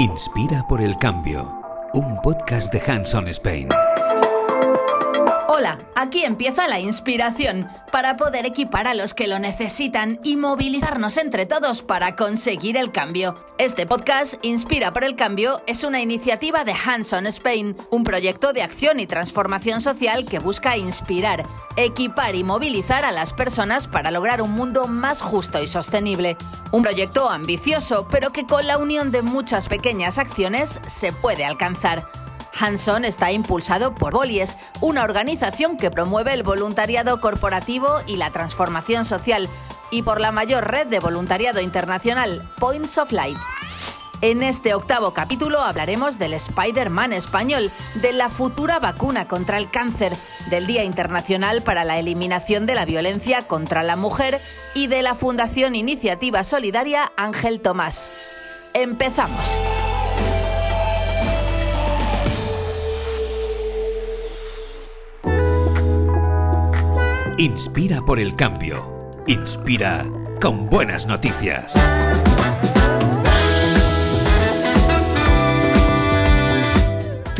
Inspira por el cambio. Un podcast de Hanson Spain. Hola, aquí empieza la inspiración para poder equipar a los que lo necesitan y movilizarnos entre todos para conseguir el cambio. Este podcast, Inspira por el Cambio, es una iniciativa de Hands on Spain, un proyecto de acción y transformación social que busca inspirar, equipar y movilizar a las personas para lograr un mundo más justo y sostenible. Un proyecto ambicioso, pero que con la unión de muchas pequeñas acciones se puede alcanzar. Hanson está impulsado por Bolies, una organización que promueve el voluntariado corporativo y la transformación social, y por la mayor red de voluntariado internacional, Points of Light. En este octavo capítulo hablaremos del Spider-Man español, de la futura vacuna contra el cáncer, del Día Internacional para la Eliminación de la Violencia contra la Mujer y de la Fundación Iniciativa Solidaria Ángel Tomás. Empezamos. Inspira por el cambio. Inspira con buenas noticias.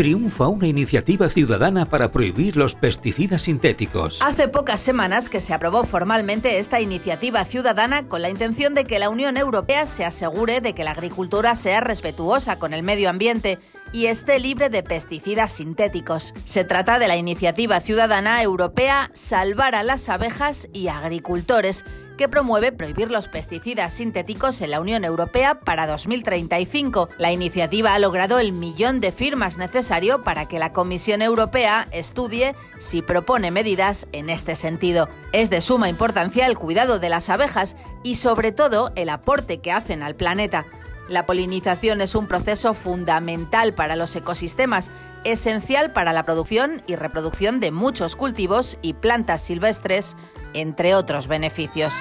triunfa una iniciativa ciudadana para prohibir los pesticidas sintéticos. Hace pocas semanas que se aprobó formalmente esta iniciativa ciudadana con la intención de que la Unión Europea se asegure de que la agricultura sea respetuosa con el medio ambiente y esté libre de pesticidas sintéticos. Se trata de la iniciativa ciudadana europea Salvar a las abejas y agricultores, que promueve prohibir los pesticidas sintéticos en la Unión Europea para 2035. La iniciativa ha logrado el millón de firmas necesario para que la Comisión Europea estudie si propone medidas en este sentido. Es de suma importancia el cuidado de las abejas y sobre todo el aporte que hacen al planeta. La polinización es un proceso fundamental para los ecosistemas, esencial para la producción y reproducción de muchos cultivos y plantas silvestres, entre otros beneficios.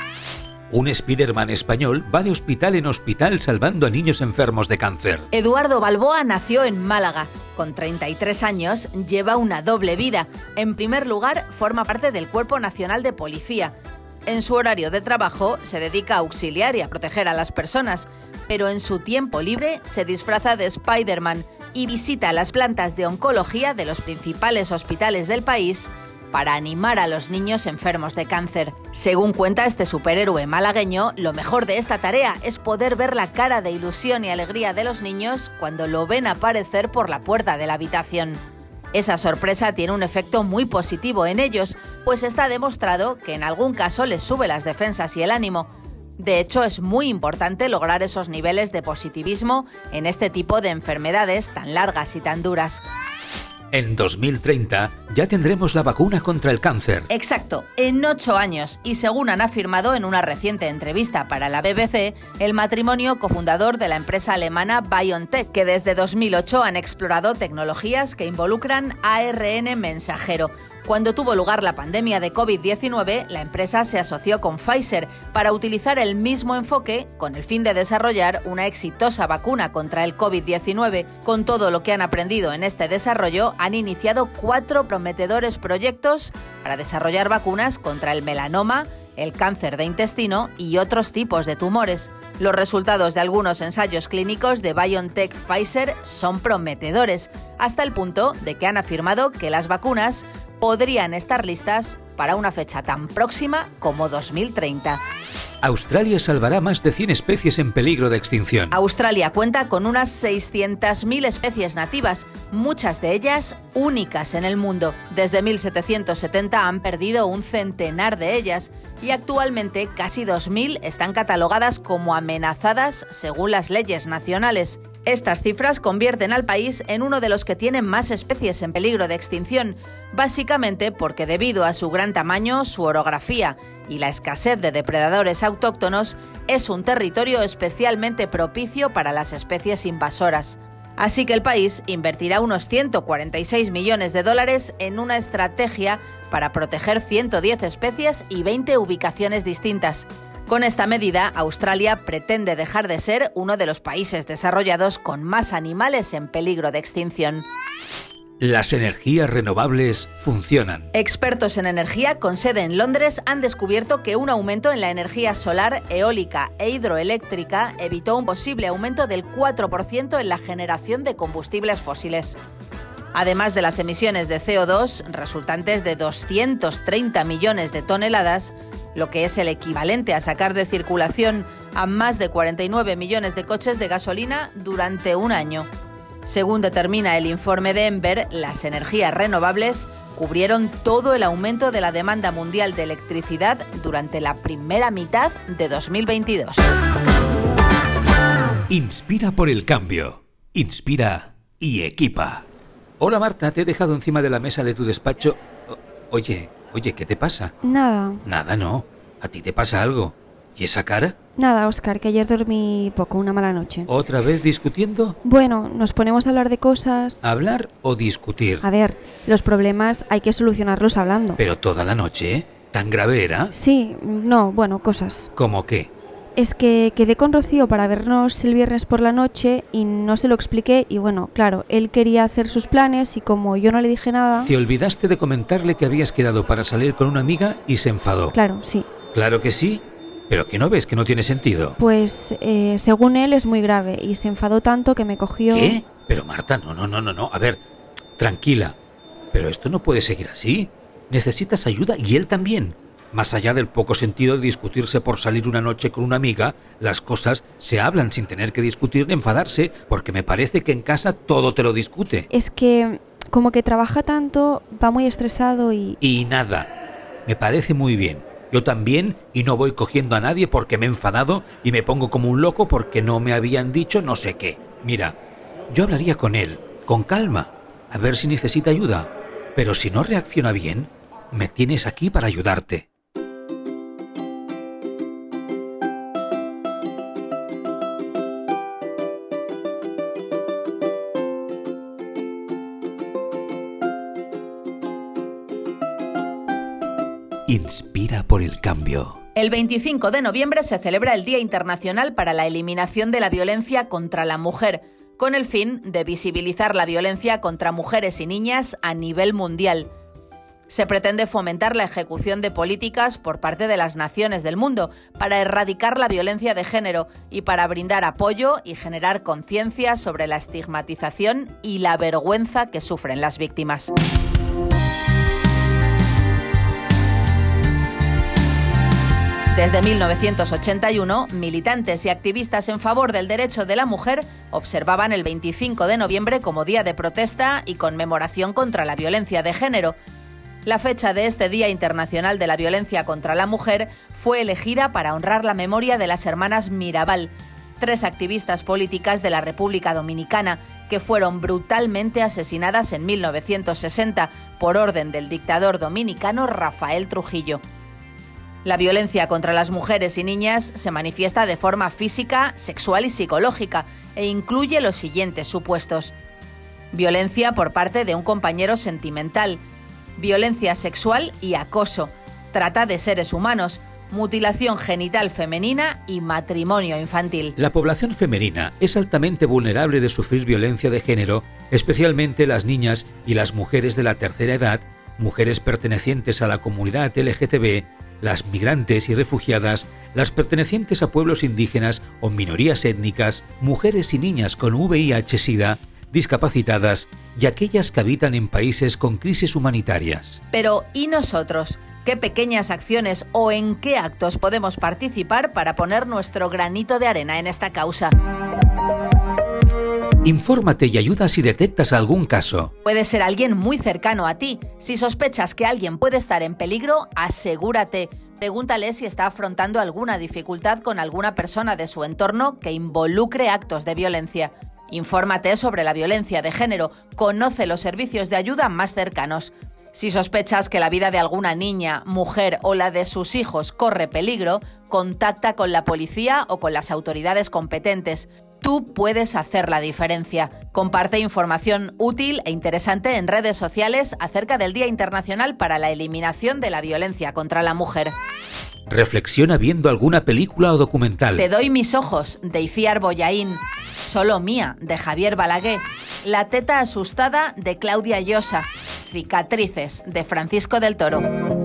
Un Spiderman español va de hospital en hospital salvando a niños enfermos de cáncer. Eduardo Balboa nació en Málaga. Con 33 años lleva una doble vida. En primer lugar, forma parte del Cuerpo Nacional de Policía. En su horario de trabajo se dedica a auxiliar y a proteger a las personas, pero en su tiempo libre se disfraza de Spider-Man y visita las plantas de oncología de los principales hospitales del país para animar a los niños enfermos de cáncer. Según cuenta este superhéroe malagueño, lo mejor de esta tarea es poder ver la cara de ilusión y alegría de los niños cuando lo ven aparecer por la puerta de la habitación. Esa sorpresa tiene un efecto muy positivo en ellos, pues está demostrado que en algún caso les sube las defensas y el ánimo, de hecho, es muy importante lograr esos niveles de positivismo en este tipo de enfermedades tan largas y tan duras. En 2030 ya tendremos la vacuna contra el cáncer. Exacto, en ocho años. Y según han afirmado en una reciente entrevista para la BBC, el matrimonio cofundador de la empresa alemana BioNTech, que desde 2008 han explorado tecnologías que involucran ARN mensajero cuando tuvo lugar la pandemia de COVID-19, la empresa se asoció con Pfizer para utilizar el mismo enfoque con el fin de desarrollar una exitosa vacuna contra el COVID-19. Con todo lo que han aprendido en este desarrollo, han iniciado cuatro prometedores proyectos para desarrollar vacunas contra el melanoma, el cáncer de intestino y otros tipos de tumores. Los resultados de algunos ensayos clínicos de BioNTech Pfizer son prometedores, hasta el punto de que han afirmado que las vacunas podrían estar listas para una fecha tan próxima como 2030. Australia salvará más de 100 especies en peligro de extinción. Australia cuenta con unas 600.000 especies nativas, muchas de ellas únicas en el mundo. Desde 1770 han perdido un centenar de ellas y actualmente casi 2.000 están catalogadas como amenazadas según las leyes nacionales. Estas cifras convierten al país en uno de los que tienen más especies en peligro de extinción, básicamente porque debido a su gran tamaño, su orografía y la escasez de depredadores autóctonos, es un territorio especialmente propicio para las especies invasoras. Así que el país invertirá unos 146 millones de dólares en una estrategia para proteger 110 especies y 20 ubicaciones distintas. Con esta medida, Australia pretende dejar de ser uno de los países desarrollados con más animales en peligro de extinción. Las energías renovables funcionan. Expertos en energía con sede en Londres han descubierto que un aumento en la energía solar, eólica e hidroeléctrica evitó un posible aumento del 4% en la generación de combustibles fósiles. Además de las emisiones de CO2 resultantes de 230 millones de toneladas, lo que es el equivalente a sacar de circulación a más de 49 millones de coches de gasolina durante un año. Según determina el informe de Enver, las energías renovables cubrieron todo el aumento de la demanda mundial de electricidad durante la primera mitad de 2022. Inspira por el cambio. Inspira y equipa. Hola Marta, te he dejado encima de la mesa de tu despacho. oye, oye, ¿qué te pasa? Nada. Nada, no. ¿A ti te pasa algo? ¿Y esa cara? Nada, Oscar, que ayer dormí poco, una mala noche. ¿Otra vez discutiendo? Bueno, nos ponemos a hablar de cosas. ¿Hablar o discutir? A ver, los problemas hay que solucionarlos hablando. ¿Pero toda la noche? ¿eh? ¿Tan grave era? Sí, no, bueno, cosas. ¿Cómo qué? Es que quedé con Rocío para vernos el viernes por la noche y no se lo expliqué y bueno, claro, él quería hacer sus planes y como yo no le dije nada... Te olvidaste de comentarle que habías quedado para salir con una amiga y se enfadó. Claro, sí. Claro que sí, ¿Pero que no ves que no tiene sentido? Pues eh, según él es muy grave y se enfadó tanto que me cogió... ¿Qué? Pero Marta, no, no, no, no, no. A ver, tranquila. Pero esto no puede seguir así. Necesitas ayuda y él también. Más allá del poco sentido de discutirse por salir una noche con una amiga, las cosas se hablan sin tener que discutir ni enfadarse, porque me parece que en casa todo te lo discute. Es que como que trabaja tanto, va muy estresado y... Y nada. Me parece muy bien. Yo también y no voy cogiendo a nadie porque me he enfadado y me pongo como un loco porque no me habían dicho no sé qué. Mira, yo hablaría con él, con calma, a ver si necesita ayuda. Pero si no reacciona bien, me tienes aquí para ayudarte. Inspira por el cambio. El 25 de noviembre se celebra el Día Internacional para la Eliminación de la Violencia contra la Mujer, con el fin de visibilizar la violencia contra mujeres y niñas a nivel mundial. Se pretende fomentar la ejecución de políticas por parte de las naciones del mundo para erradicar la violencia de género y para brindar apoyo y generar conciencia sobre la estigmatización y la vergüenza que sufren las víctimas. Desde 1981, militantes y activistas en favor del derecho de la mujer observaban el 25 de noviembre como día de protesta y conmemoración contra la violencia de género. La fecha de este Día Internacional de la Violencia contra la Mujer fue elegida para honrar la memoria de las hermanas Mirabal, tres activistas políticas de la República Dominicana que fueron brutalmente asesinadas en 1960 por orden del dictador dominicano Rafael Trujillo. La violencia contra las mujeres y niñas se manifiesta de forma física, sexual y psicológica e incluye los siguientes supuestos. Violencia por parte de un compañero sentimental, violencia sexual y acoso, trata de seres humanos, mutilación genital femenina y matrimonio infantil. La población femenina es altamente vulnerable de sufrir violencia de género, especialmente las niñas y las mujeres de la tercera edad, mujeres pertenecientes a la comunidad LGTB las migrantes y refugiadas, las pertenecientes a pueblos indígenas o minorías étnicas, mujeres y niñas con VIH-Sida, discapacitadas y aquellas que habitan en países con crisis humanitarias. Pero, ¿y nosotros? ¿Qué pequeñas acciones o en qué actos podemos participar para poner nuestro granito de arena en esta causa? Infórmate y ayuda si detectas algún caso. Puede ser alguien muy cercano a ti. Si sospechas que alguien puede estar en peligro, asegúrate. Pregúntale si está afrontando alguna dificultad con alguna persona de su entorno que involucre actos de violencia. Infórmate sobre la violencia de género. Conoce los servicios de ayuda más cercanos. Si sospechas que la vida de alguna niña, mujer o la de sus hijos corre peligro, contacta con la policía o con las autoridades competentes. Tú puedes hacer la diferencia. Comparte información útil e interesante en redes sociales acerca del Día Internacional para la Eliminación de la Violencia contra la Mujer. Reflexiona viendo alguna película o documental. Te doy mis ojos, de Iciar Boyaín. Solo mía, de Javier Balaguer. La teta asustada de Claudia Llosa. Cicatrices de Francisco del Toro.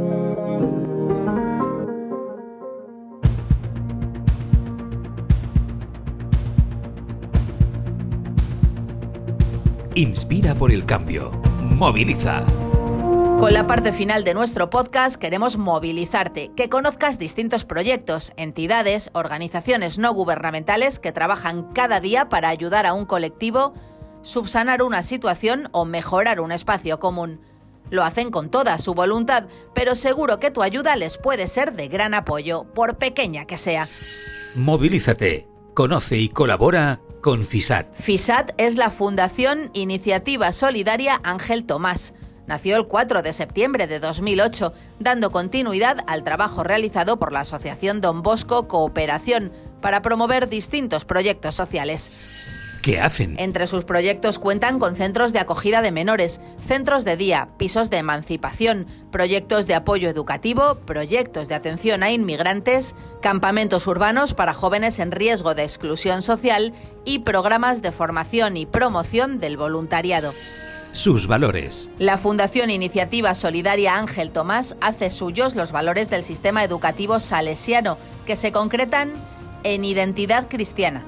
Inspira por el cambio. Moviliza. Con la parte final de nuestro podcast queremos movilizarte, que conozcas distintos proyectos, entidades, organizaciones no gubernamentales que trabajan cada día para ayudar a un colectivo, subsanar una situación o mejorar un espacio común. Lo hacen con toda su voluntad, pero seguro que tu ayuda les puede ser de gran apoyo, por pequeña que sea. Movilízate, conoce y colabora con FISAT. FISAT es la Fundación Iniciativa Solidaria Ángel Tomás. Nació el 4 de septiembre de 2008, dando continuidad al trabajo realizado por la Asociación Don Bosco Cooperación para promover distintos proyectos sociales. ¿Qué hacen? Entre sus proyectos cuentan con centros de acogida de menores, centros de día, pisos de emancipación, proyectos de apoyo educativo, proyectos de atención a inmigrantes, campamentos urbanos para jóvenes en riesgo de exclusión social y programas de formación y promoción del voluntariado sus valores. La Fundación Iniciativa Solidaria Ángel Tomás hace suyos los valores del sistema educativo salesiano, que se concretan en identidad cristiana,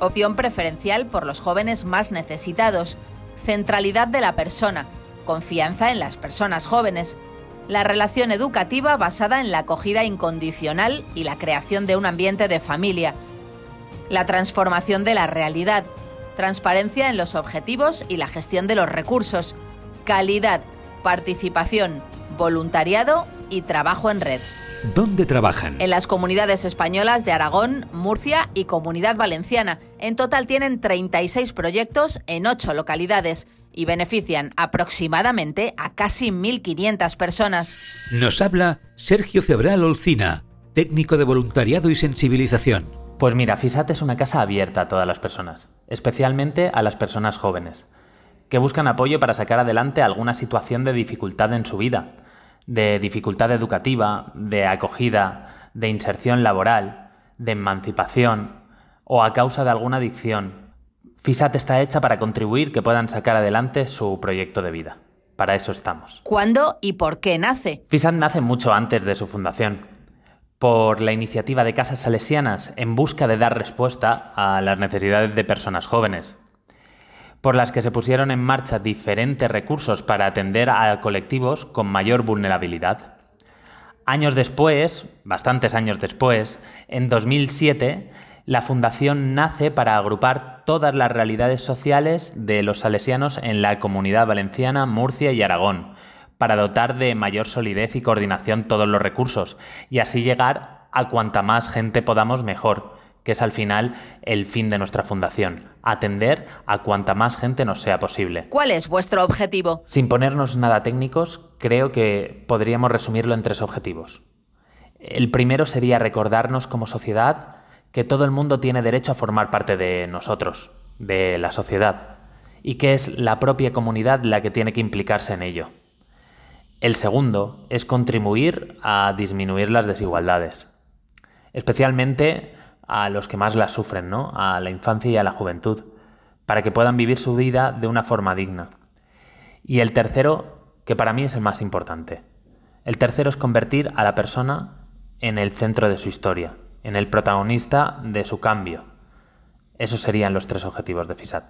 opción preferencial por los jóvenes más necesitados, centralidad de la persona, confianza en las personas jóvenes, la relación educativa basada en la acogida incondicional y la creación de un ambiente de familia, la transformación de la realidad, transparencia en los objetivos y la gestión de los recursos, calidad, participación, voluntariado y trabajo en red. ¿Dónde trabajan? En las comunidades españolas de Aragón, Murcia y Comunidad Valenciana. En total tienen 36 proyectos en 8 localidades y benefician aproximadamente a casi 1.500 personas. Nos habla Sergio Cebral Olcina, técnico de voluntariado y sensibilización. Pues mira, FISAT es una casa abierta a todas las personas, especialmente a las personas jóvenes, que buscan apoyo para sacar adelante alguna situación de dificultad en su vida, de dificultad educativa, de acogida, de inserción laboral, de emancipación o a causa de alguna adicción. FISAT está hecha para contribuir que puedan sacar adelante su proyecto de vida. Para eso estamos. ¿Cuándo y por qué nace? FISAT nace mucho antes de su fundación por la iniciativa de Casas Salesianas en busca de dar respuesta a las necesidades de personas jóvenes, por las que se pusieron en marcha diferentes recursos para atender a colectivos con mayor vulnerabilidad. Años después, bastantes años después, en 2007, la Fundación nace para agrupar todas las realidades sociales de los salesianos en la comunidad valenciana, Murcia y Aragón, para dotar de mayor solidez y coordinación todos los recursos y así llegar a cuanta más gente podamos mejor, que es al final el fin de nuestra fundación, atender a cuanta más gente nos sea posible. ¿Cuál es vuestro objetivo? Sin ponernos nada técnicos, creo que podríamos resumirlo en tres objetivos. El primero sería recordarnos como sociedad que todo el mundo tiene derecho a formar parte de nosotros, de la sociedad, y que es la propia comunidad la que tiene que implicarse en ello. El segundo es contribuir a disminuir las desigualdades, especialmente a los que más las sufren, ¿no? a la infancia y a la juventud, para que puedan vivir su vida de una forma digna. Y el tercero, que para mí es el más importante, el tercero es convertir a la persona en el centro de su historia, en el protagonista de su cambio. Esos serían los tres objetivos de FISAT.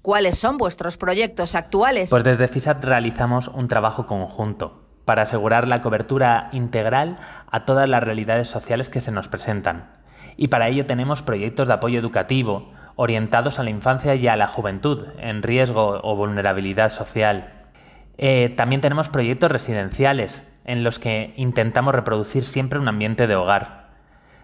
¿Cuáles son vuestros proyectos actuales? Pues desde FISAT realizamos un trabajo conjunto para asegurar la cobertura integral a todas las realidades sociales que se nos presentan. Y para ello tenemos proyectos de apoyo educativo orientados a la infancia y a la juventud en riesgo o vulnerabilidad social. Eh, también tenemos proyectos residenciales en los que intentamos reproducir siempre un ambiente de hogar.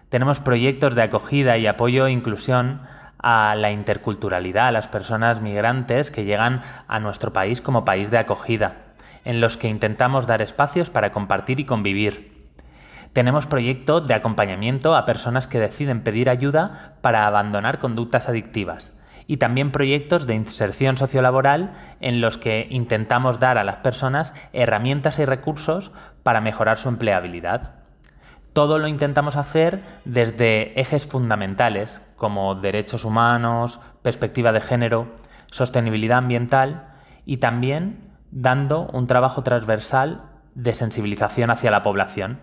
Tenemos proyectos de acogida y apoyo e inclusión a la interculturalidad, a las personas migrantes que llegan a nuestro país como país de acogida, en los que intentamos dar espacios para compartir y convivir. Tenemos proyectos de acompañamiento a personas que deciden pedir ayuda para abandonar conductas adictivas y también proyectos de inserción sociolaboral en los que intentamos dar a las personas herramientas y recursos para mejorar su empleabilidad. Todo lo intentamos hacer desde ejes fundamentales como derechos humanos, perspectiva de género, sostenibilidad ambiental y también dando un trabajo transversal de sensibilización hacia la población,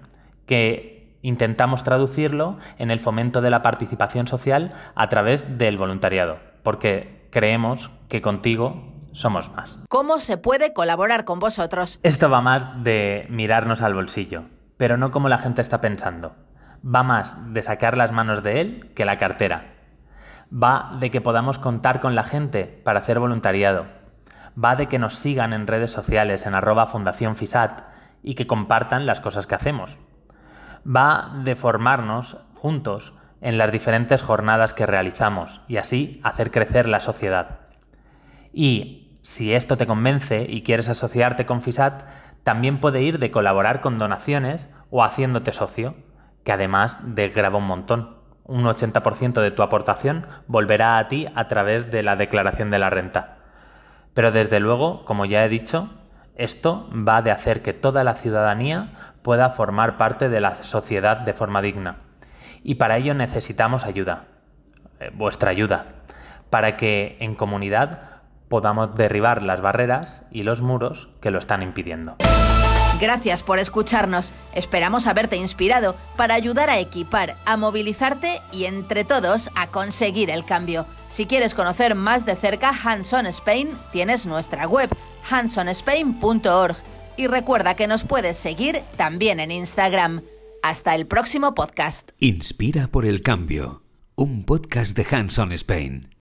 que intentamos traducirlo en el fomento de la participación social a través del voluntariado, porque creemos que contigo somos más. ¿Cómo se puede colaborar con vosotros? Esto va más de mirarnos al bolsillo, pero no como la gente está pensando. Va más de sacar las manos de él que la cartera. Va de que podamos contar con la gente para hacer voluntariado. Va de que nos sigan en redes sociales en arroba Fundación FISAT y que compartan las cosas que hacemos. Va de formarnos juntos en las diferentes jornadas que realizamos y así hacer crecer la sociedad. Y si esto te convence y quieres asociarte con FISAT, también puede ir de colaborar con donaciones o haciéndote socio, que además desgraba un montón. Un 80% de tu aportación volverá a ti a través de la declaración de la renta. Pero desde luego, como ya he dicho, esto va de hacer que toda la ciudadanía pueda formar parte de la sociedad de forma digna. Y para ello necesitamos ayuda, eh, vuestra ayuda, para que en comunidad podamos derribar las barreras y los muros que lo están impidiendo. Gracias por escucharnos. Esperamos haberte inspirado para ayudar a equipar, a movilizarte y entre todos a conseguir el cambio. Si quieres conocer más de cerca Hanson Spain, tienes nuestra web hansonspain.org y recuerda que nos puedes seguir también en Instagram. Hasta el próximo podcast. Inspira por el cambio, un podcast de Hanson Spain.